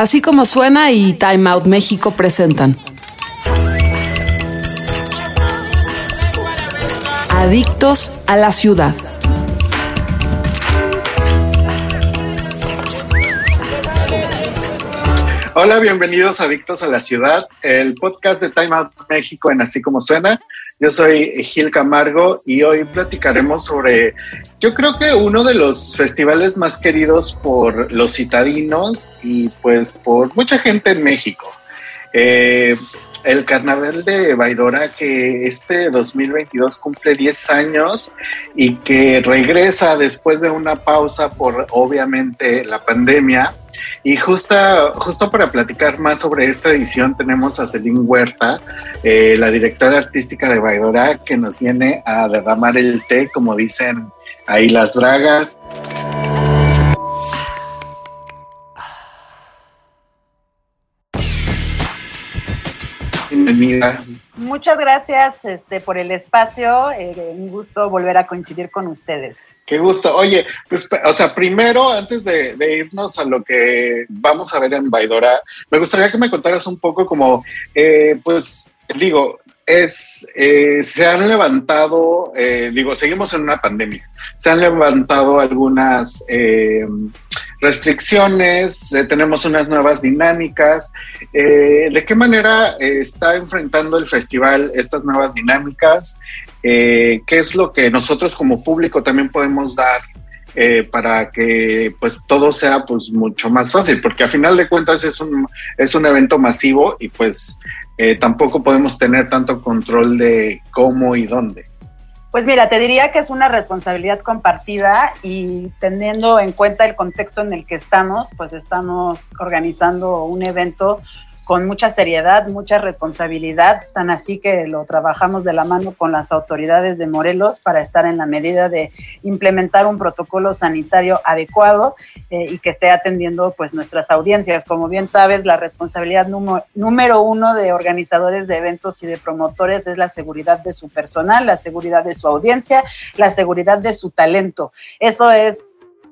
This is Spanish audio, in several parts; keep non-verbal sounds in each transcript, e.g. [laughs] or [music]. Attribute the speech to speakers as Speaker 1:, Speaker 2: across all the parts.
Speaker 1: Así como suena y Time Out México presentan. Adictos a la ciudad.
Speaker 2: Hola, bienvenidos a Adictos a la Ciudad, el podcast de Time Out México en Así como Suena. Yo soy Gil Camargo y hoy platicaremos sobre, yo creo que uno de los festivales más queridos por los citadinos y pues por mucha gente en México. Eh, el Carnaval de Baidora que este 2022 cumple 10 años y que regresa después de una pausa por obviamente la pandemia. Y justo, justo para platicar más sobre esta edición tenemos a Celine Huerta, eh, la directora artística de Baidora, que nos viene a derramar el té, como dicen ahí las dragas. Bienvenida.
Speaker 3: Muchas gracias este, por el espacio. Eh, un gusto volver a coincidir con ustedes.
Speaker 2: Qué gusto. Oye, pues, o sea, primero, antes de, irnos a lo que vamos a ver en Baidora, me gustaría que me contaras un poco como, eh, pues, digo, es, eh, se han levantado, digo, seguimos en una pandemia, se han levantado algunas restricciones, eh, tenemos unas nuevas dinámicas. Eh, ¿De qué manera eh, está enfrentando el festival estas nuevas dinámicas? ¿Qué es lo que nosotros como público también podemos dar para que pues todo sea pues mucho más fácil? Porque a final de cuentas es un, es un evento masivo y pues tampoco podemos tener tanto control de cómo y dónde.
Speaker 3: Pues mira, te diría que es una responsabilidad compartida y teniendo en cuenta el contexto en el que estamos, pues estamos organizando un evento con mucha seriedad, mucha responsabilidad, tan así que lo trabajamos de la mano con las autoridades de Morelos para estar en la medida de implementar un protocolo sanitario adecuado eh, y que esté atendiendo pues nuestras audiencias. Como bien sabes, la responsabilidad número uno de organizadores de eventos y de promotores es la seguridad de su personal, la seguridad de su audiencia, la seguridad de su talento. Eso es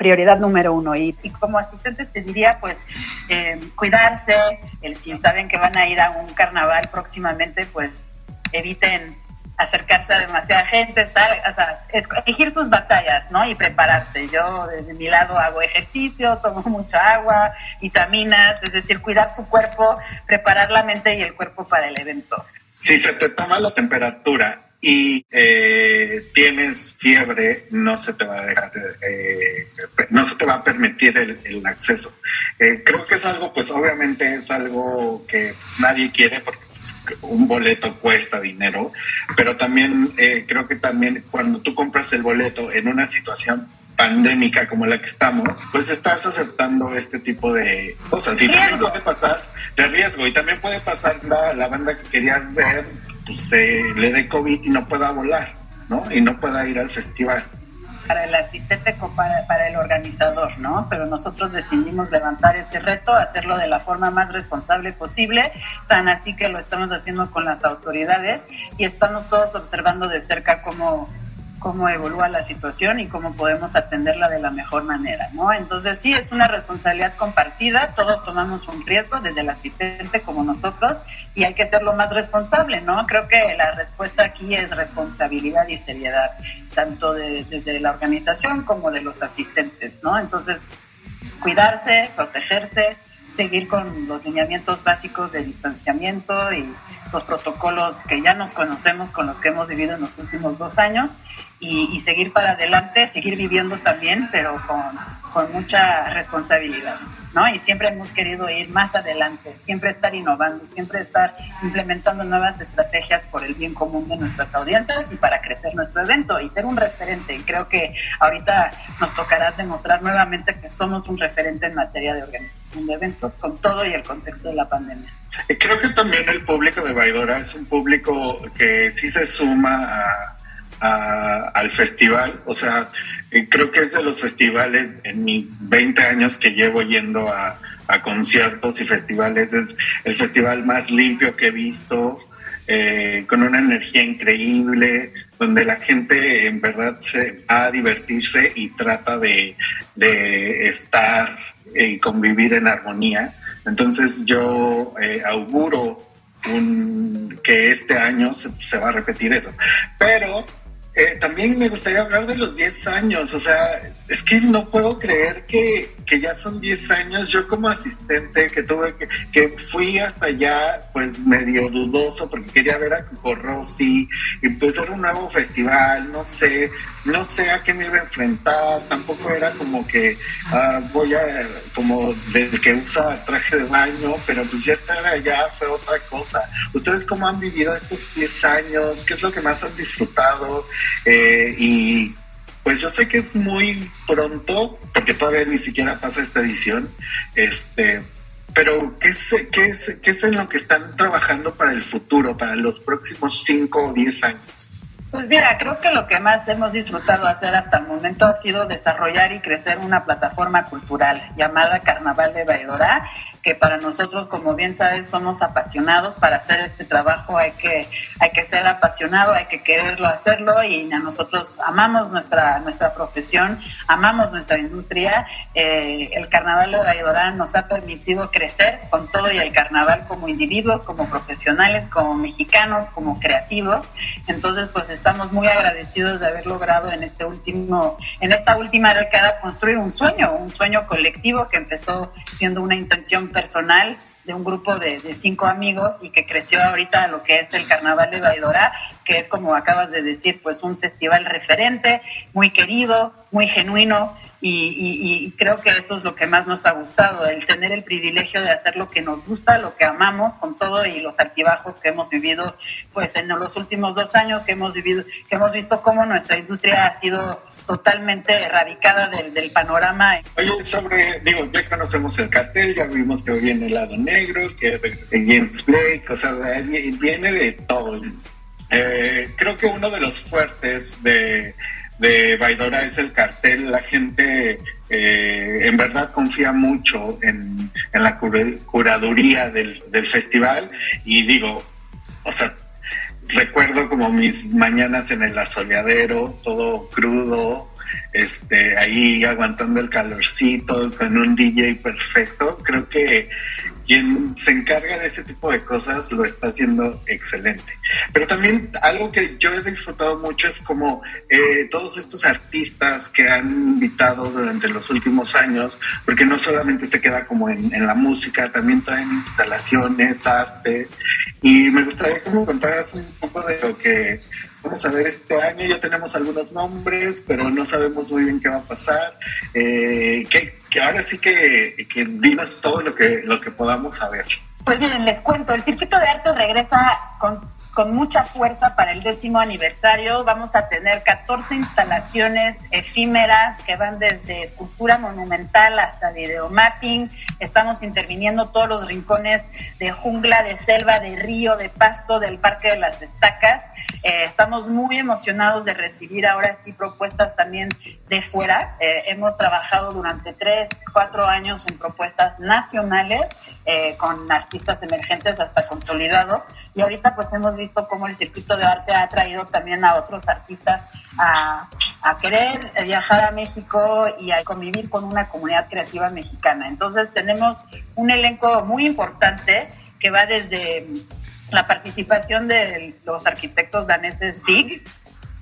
Speaker 3: prioridad número uno. Y, como asistentes te diría, pues, eh, cuidarse, el, si saben que van a ir a un carnaval próximamente, pues eviten acercarse a demasiada gente, o sea, elegir sus batallas, ¿no? Y prepararse. Yo, desde mi lado, hago ejercicio, tomo mucha agua, vitaminas, es decir, cuidar su cuerpo, preparar la mente y el cuerpo para el evento.
Speaker 2: Si se te toma la temperatura y eh, tienes fiebre, no se te va a dejar, eh, no se te va a permitir el, acceso. Eh, creo que es algo, pues obviamente es algo que pues, nadie quiere porque pues, un boleto cuesta dinero, pero también creo que también cuando tú compras el boleto en una situación pandémica como la que estamos, pues estás aceptando este tipo de cosas. Y también puede pasar de riesgo y también puede pasar la, la banda que querías ver pues, se le dé COVID y no pueda volar, ¿no? Y no pueda ir al festival.
Speaker 3: Para el asistente, para, para el organizador, ¿no? Pero nosotros decidimos levantar este reto, hacerlo de la forma más responsable posible, tan así que lo estamos haciendo con las autoridades y estamos todos observando de cerca cómo cómo evolúa la situación y cómo podemos atenderla de la mejor manera, ¿no? Entonces sí, es una responsabilidad compartida, todos tomamos un riesgo, desde el asistente como nosotros, y hay que ser lo más responsable, ¿no? Creo que la respuesta aquí es responsabilidad y seriedad, tanto desde la organización como de los asistentes, ¿no? Entonces, cuidarse, protegerse, seguir con los lineamientos básicos de distanciamiento y los protocolos que ya nos conocemos, con los que hemos vivido en los últimos dos años, y, seguir para adelante, seguir viviendo también, pero con, con mucha responsabilidad. ¿No? Y siempre hemos querido ir más adelante, siempre estar innovando, siempre estar implementando nuevas estrategias por el bien común de nuestras audiencias y para crecer nuestro evento y ser un referente. Y creo que ahorita nos tocará demostrar nuevamente que somos un referente en materia de organización de eventos con todo y el contexto de la pandemia.
Speaker 2: Creo que también el público de Baidora es un público que sí se suma al festival, o sea, creo que es de los festivales en mis 20 años que llevo yendo a, conciertos y festivales, es el festival más limpio que he visto, eh, con una energía increíble, donde la gente en verdad se va a divertirse y trata de, estar y convivir en armonía. Entonces yo eh, auguro un, que este año se, se, va a repetir eso. Pero eh, también me gustaría hablar de los 10 años, o sea, es que no puedo creer que, que ya son 10 años. Yo como asistente que tuve que, que fui hasta allá, pues medio dudoso porque quería ver a Coco Rossi y pues era un nuevo festival, no sé, no sé a qué me iba a enfrentar, tampoco era como que uh, voy a, como del que usa traje de baño, pero pues ya estar allá fue otra cosa. ¿Ustedes cómo han vivido estos 10 años? ¿Qué es lo que más han disfrutado? Eh, y pues yo sé que es muy pronto, porque todavía ni siquiera pasa esta edición, este, pero ¿qué es, qué, es, ¿qué es en lo que están trabajando para el futuro, para los próximos 5 o 10 años?
Speaker 3: Pues mira, creo que lo que más hemos disfrutado hacer hasta el momento ha sido desarrollar y crecer una plataforma cultural llamada Carnaval de Baidora, que para nosotros, como bien sabes, somos apasionados. Para hacer este trabajo hay que, hay que ser apasionado, hay que quererlo hacerlo y nosotros amamos nuestra, nuestra profesión, amamos nuestra industria. Eh, el Carnaval de Baidora nos ha permitido crecer con todo y el carnaval como individuos, como profesionales, como mexicanos, como creativos. Entonces, pues estamos muy agradecidos de haber logrado en este último, en esta última década construir un sueño, un sueño colectivo que empezó siendo una intención personal de un grupo de, cinco amigos y que creció ahorita lo que es el Carnaval de Baidora, que es como acabas de decir, pues un festival referente, muy querido, muy genuino, y, creo que eso es lo que más nos ha gustado, el tener el privilegio de hacer lo que nos gusta, lo que amamos, con todo y los altibajos que hemos vivido, pues en los últimos dos años que hemos vivido, que hemos visto cómo nuestra industria ha sido totalmente erradicada del, panorama.
Speaker 2: Oye, sobre, digo, ya conocemos el cartel, ya vimos que viene el lado negro, que James Blake, o sea, viene de todo. Eh, creo que uno de los fuertes de de Baidora es el cartel. La gente eh, en verdad confía mucho en, la curaduría del, festival y digo, o sea, recuerdo como mis mañanas en el asoleadero, todo crudo, este, ahí aguantando el calorcito con un DJ perfecto. Creo que quien se encarga de ese tipo de cosas lo está haciendo excelente. Pero también algo que yo he disfrutado mucho es como eh, todos estos artistas que han invitado durante los últimos años, porque no solamente se queda como en, la música, también traen instalaciones, arte. Y me gustaría me contaras un poco de lo que vamos a ver este año. Ya tenemos algunos nombres, pero no sabemos muy bien qué va a pasar. Eh, ¿qué, que ahora sí que, que dinos todo lo que, lo que podamos saber.
Speaker 3: Pues miren, les cuento, el circuito de arte regresa con con mucha fuerza para el décimo aniversario. Vamos a tener 14 instalaciones efímeras que van desde escultura monumental hasta videomapping. Estamos interviniendo todos los rincones de jungla, de selva, de río, de pasto, del Parque de las Estacas. Eh, estamos muy emocionados de recibir ahora sí propuestas también de fuera. Eh, hemos trabajado durante tres, cuatro años en propuestas nacionales eh, con artistas emergentes hasta consolidados y ahorita pues hemos visto cómo el circuito de arte ha traído también a otros artistas a, querer viajar a México y a convivir con una comunidad creativa mexicana. Entonces tenemos un elenco muy importante que va desde la participación de los arquitectos daneses Big,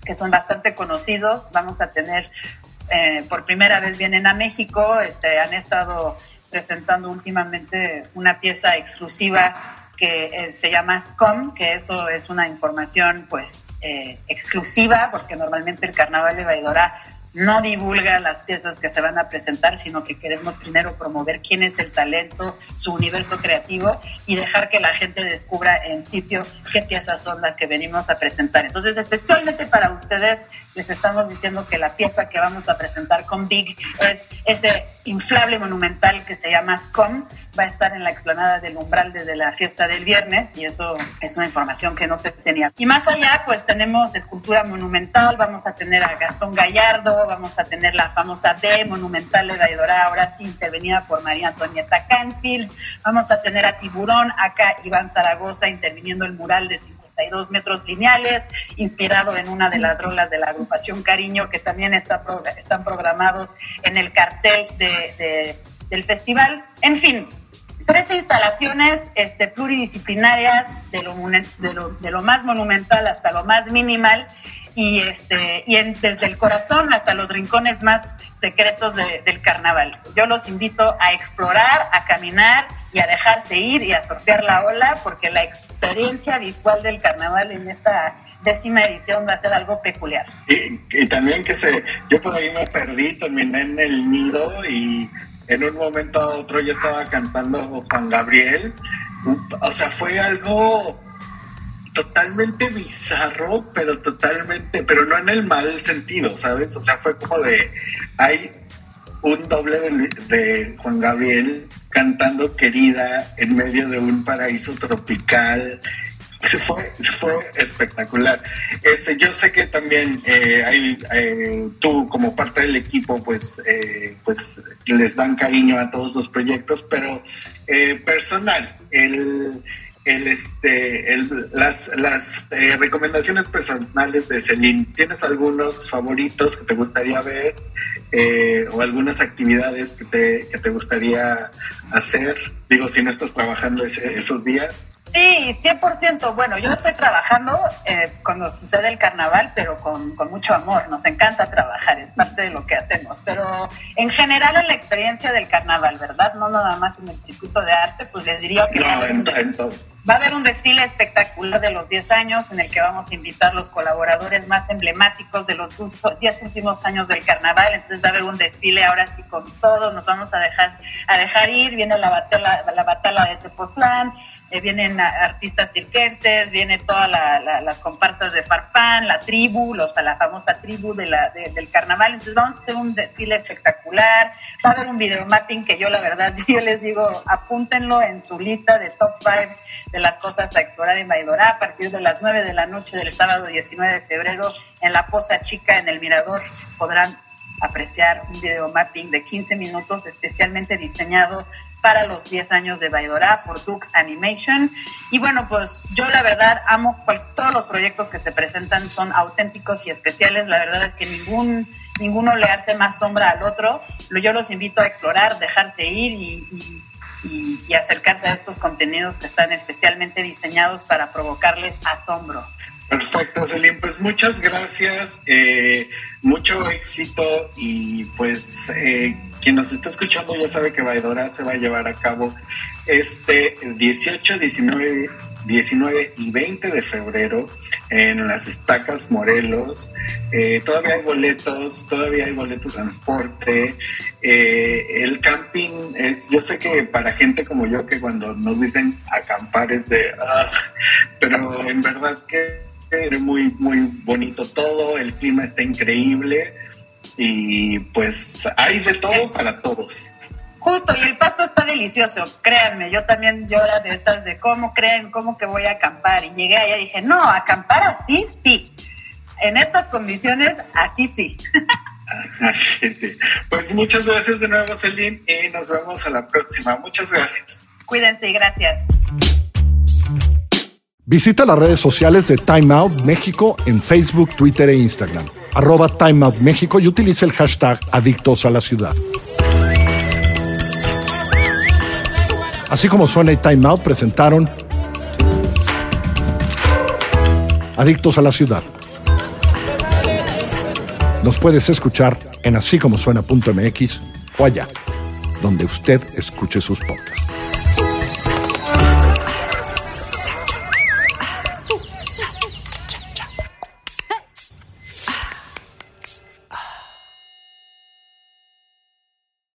Speaker 3: que son bastante conocidos. Vamos a tener, eh, por primera vez vienen a México, este, han estado presentando últimamente una pieza exclusiva que eh, se llama SCOM, que eso es una información pues eh, exclusiva, porque normalmente el Carnaval de Baidora no divulga las piezas que se van a presentar, sino que queremos primero promover quién es el talento, su universo creativo y dejar que la gente descubra en sitio qué piezas son las que venimos a presentar. Entonces, especialmente para ustedes, les estamos diciendo que la pieza que vamos a presentar con Big es ese inflable monumental que se llama SCOM. Va a estar en la explanada del umbral desde la fiesta del viernes y eso es una información que no se tenía. Y más allá, pues tenemos escultura monumental, vamos a tener a Gastón Gallardo, vamos a tener la famosa B monumental de Daidora, ahora sí intervenida por María Antonieta Canfield, vamos a tener a Tiburón, acá Iván Zaragoza interviniendo el mural de 52 metros lineales, inspirado en una de las rolas de la agrupación Cariño, que también está están programados en el cartel de, del festival. En fin, 13 instalaciones este, pluridisciplinarias, de lo, de, lo, de lo más monumental hasta lo más minimal, y, este, y desde el corazón hasta los rincones más secretos del carnaval. Yo los invito a explorar, a caminar y a dejarse ir y a surfear la ola, porque la experiencia visual del carnaval en esta décima edición va a ser algo peculiar.
Speaker 2: Y, también que se, yo por ahí me perdí, terminé en el nido y en un momento a otro ya estaba cantando Juan Gabriel. O sea, fue algo totalmente bizarro, pero totalmente, pero no en el mal sentido, ¿sabes? O sea, fue como de, hay un doble de, Juan Gabriel cantando querida en medio de un paraíso tropical. Se fue, fue espectacular. Este, yo sé que también eh, hay, eh, tú como parte del equipo, pues, eh, pues les dan cariño a todos los proyectos, pero personal, el, el, este, el, las, las eh, recomendaciones personales de Celine. ¿Tienes algunos favoritos que te gustaría ver eh, o algunas actividades que te, que te gustaría hacer? Digo, si no estás trabajando esos días.
Speaker 3: Sí, 100%. Bueno, yo estoy trabajando eh, cuando sucede el carnaval, pero con, con, mucho amor. Nos encanta trabajar, es parte de lo que hacemos. Pero en general en la experiencia del carnaval, ¿verdad? No nada más en el circuito de arte, pues les diría que...
Speaker 2: No, en todo
Speaker 3: Va a haber un desfile espectacular de los 10 años en el que vamos a invitar los colaboradores más emblemáticos de los 10 últimos años del carnaval. Entonces va a haber un desfile ahora sí con todos, nos vamos a dejar, a dejar ir. Viene la batalla, la batalla de Tepoztlán, eh, vienen artistas cirquenses, viene todas las comparsas de Farfán, la tribu, los, la famosa tribu de la, del carnaval. Entonces vamos a hacer un desfile espectacular. Va a haber un videomapping que yo la verdad, [laughs] yo les digo, apúntenlo en su lista de top 5 de las cosas a explorar en Baidorá a partir de las 9 de la noche del sábado 19 de febrero en la Poza Chica en el Mirador podrán apreciar un video mapping de 15 minutos especialmente diseñado para los 10 años de Baidorá por Dux Animation. Y bueno, pues yo la verdad amo todos los proyectos que se presentan son auténticos y especiales. La verdad es que ningún, ninguno le hace más sombra al otro. Yo los invito a explorar, dejarse ir y, acercarse a estos contenidos que están especialmente diseñados para provocarles asombro.
Speaker 2: Perfecto, Celine. Pues muchas gracias, eh, mucho éxito y pues eh, quien nos está escuchando ya sabe que Vaidora se va a llevar a cabo este 18, 19 19 y 20 de febrero en las estacas Morelos. Eh, todavía hay boletos, todavía hay boletos de transporte. Eh, el camping es, yo sé que para gente como yo que cuando nos dicen acampar es de, ah", pero en verdad que muy, muy bonito todo, el clima está increíble y pues hay de todo para todos.
Speaker 3: Justo, y el pasto está delicioso, créanme, yo también era de estas de cómo creen, cómo que voy a acampar. Y llegué allá y dije, no, acampar así sí. En estas condiciones, así sí. [laughs]
Speaker 2: Así sí. Pues muchas gracias de nuevo, Celine, y nos vemos a la próxima. Muchas gracias.
Speaker 3: Cuídense y gracias.
Speaker 4: Visita las redes sociales de Time Out México en Facebook, Twitter e Instagram. Arroba Time Out México y utilice el hashtag Adictos a la Ciudad. Así como suena y Time Out presentaron Adictos a la Ciudad. Nos puedes escuchar en así como o allá, donde usted escuche sus podcasts.